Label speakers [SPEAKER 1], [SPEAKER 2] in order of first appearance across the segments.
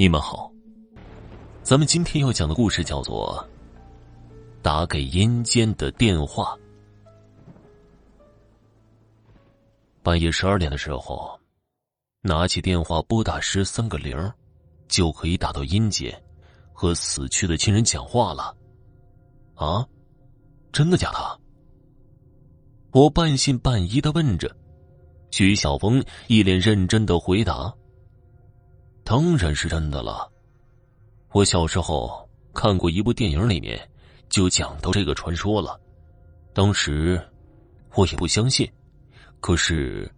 [SPEAKER 1] 你们好，咱们今天要讲的故事叫做《打给阴间的电话》。半夜十二点的时候，拿起电话拨打十三个零，就可以打到阴间，和死去的亲人讲话了。啊，真的假的？我半信半疑的问着。徐小峰一脸认真的回答。当然是真的了。我小时候看过一部电影，里面就讲到这个传说了。当时我也不相信，可是，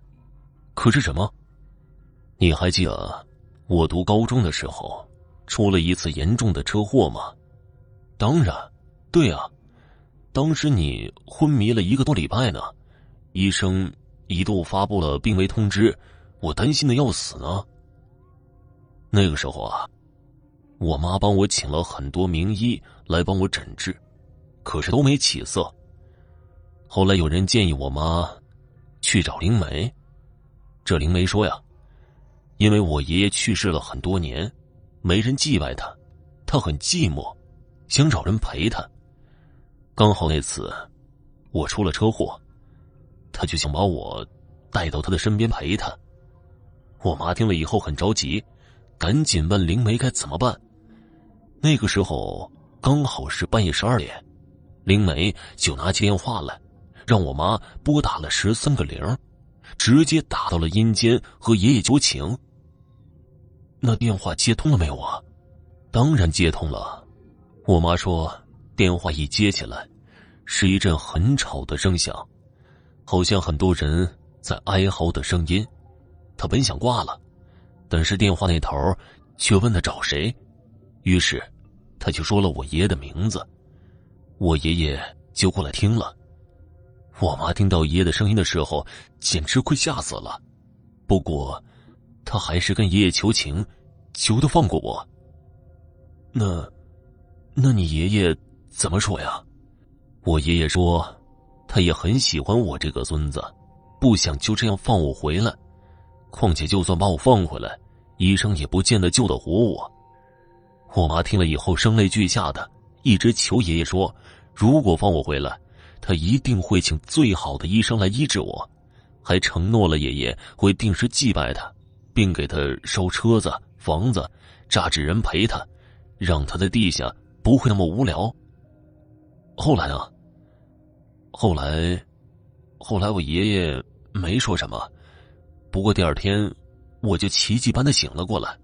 [SPEAKER 1] 可是什么？你还记得我读高中的时候出了一次严重的车祸吗？当然，对啊，当时你昏迷了一个多礼拜呢，医生一度发布了病危通知，我担心的要死呢。那个时候啊，我妈帮我请了很多名医来帮我诊治，可是都没起色。后来有人建议我妈去找灵媒，这灵媒说呀，因为我爷爷去世了很多年，没人祭拜他，他很寂寞，想找人陪他。刚好那次我出了车祸，他就想把我带到他的身边陪他。我妈听了以后很着急。赶紧问灵媒该怎么办。那个时候刚好是半夜十二点，灵媒就拿起电话来，让我妈拨打了十三个零，直接打到了阴间和爷爷求情。那电话接通了没有啊？当然接通了。我妈说，电话一接起来，是一阵很吵的声响，好像很多人在哀嚎的声音。她本想挂了。但是电话那头却问他找谁，于是他就说了我爷爷的名字，我爷爷就过来听了。我妈听到爷爷的声音的时候，简直快吓死了。不过，他还是跟爷爷求情，求他放过我。那，那你爷爷怎么说呀？我爷爷说，他也很喜欢我这个孙子，不想就这样放我回来。况且，就算把我放回来，医生也不见得救得活我。我妈听了以后声泪俱下的，一直求爷爷说：“如果放我回来，他一定会请最好的医生来医治我，还承诺了爷爷会定时祭拜他，并给他烧车子、房子，扎纸人陪他，让他在地下不会那么无聊。”后来呢？后来，后来我爷爷没说什么。不过第二天，我就奇迹般的醒了过来。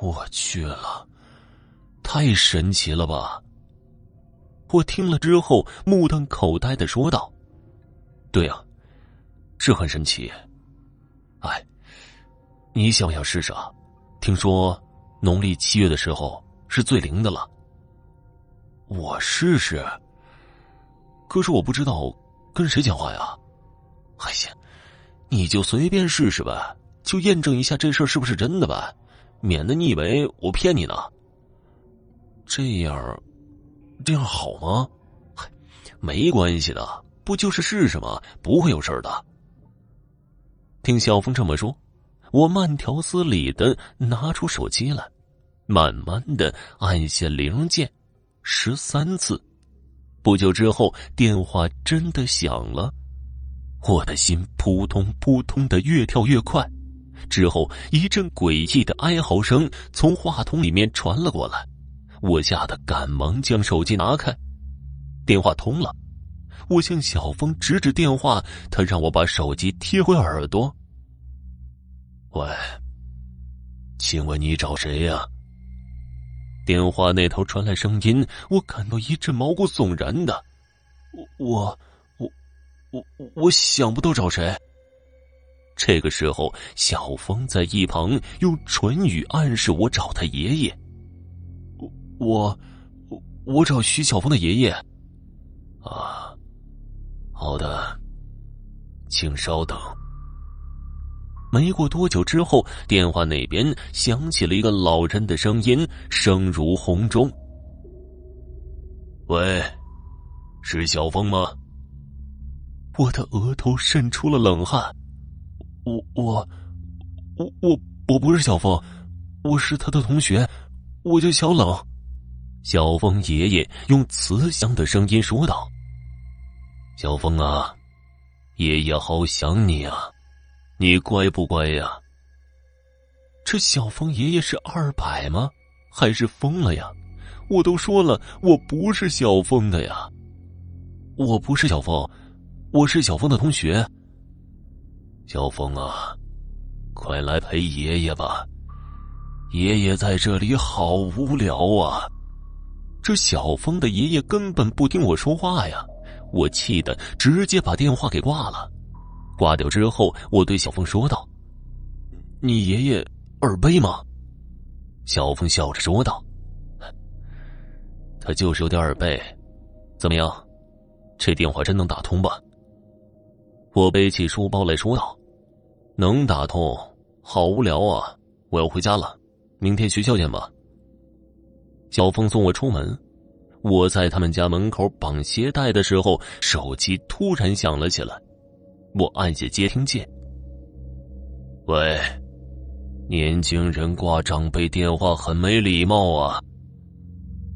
[SPEAKER 1] 我去了，太神奇了吧！我听了之后目瞪口呆的说道：“对啊，是很神奇。哎，你想不想试试啊？听说农历七月的时候是最灵的了。我试试。可是我不知道跟谁讲话呀。哎呀！”你就随便试试吧，就验证一下这事儿是不是真的吧，免得你以为我骗你呢。这样，这样好吗？没关系的，不就是试试吗？不会有事的。听小峰这么说，我慢条斯理的拿出手机来，慢慢的按下零键，十三次。不久之后，电话真的响了。我的心扑通扑通的越跳越快，之后一阵诡异的哀嚎声从话筒里面传了过来，我吓得赶忙将手机拿开，电话通了，我向小峰指指电话，他让我把手机贴回耳朵。喂，请问你找谁呀？电话那头传来声音，我感到一阵毛骨悚然的，我。我我我想不到找谁。这个时候，小峰在一旁用唇语暗示我找他爷爷。我我我找徐小峰的爷爷。啊，好的，请稍等。没过多久之后，电话那边响起了一个老人的声音，声如洪钟：“喂，是小峰吗？”我的额头渗出了冷汗，我我我我我不是小峰，我是他的同学，我叫小冷。”小峰爷爷用慈祥的声音说道：“小峰啊，爷爷好想你啊，你乖不乖呀？”这小峰爷爷是二百吗？还是疯了呀？我都说了，我不是小峰的呀。我不是小峰，我是小峰的同学。小峰啊，快来陪爷爷吧，爷爷在这里好无聊啊。这小峰的爷爷根本不听我说话呀，我气得直接把电话给挂了。挂掉之后，我对小峰说道：“你爷爷耳背吗？”小峰笑着说道：“他就是有点耳背，怎么样？这电话真能打通吧？”我背起书包来说道：“能打通，好无聊啊！我要回家了，明天学校见吧。”小峰送我出门，我在他们家门口绑鞋带的时候，手机突然响了起来。我按下接听键。喂，年轻人挂长辈电话很没礼貌啊！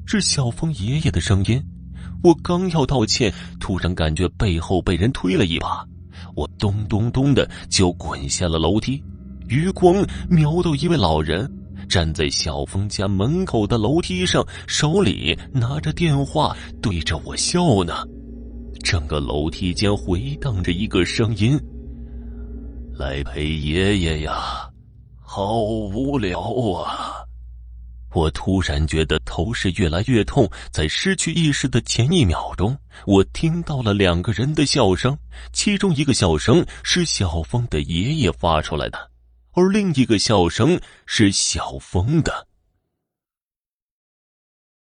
[SPEAKER 1] 是小峰爷爷的声音。我刚要道歉，突然感觉背后被人推了一把，我咚咚咚的就滚下了楼梯。余光瞄到一位老人。站在小峰家门口的楼梯上，手里拿着电话对着我笑呢。整个楼梯间回荡着一个声音：“来陪爷爷呀，好无聊啊！”我突然觉得头是越来越痛，在失去意识的前一秒钟，我听到了两个人的笑声，其中一个笑声是小峰的爷爷发出来的。而另一个笑声是小峰的。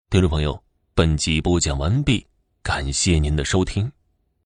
[SPEAKER 1] 听众朋友，本集播讲完毕，感谢您的收听。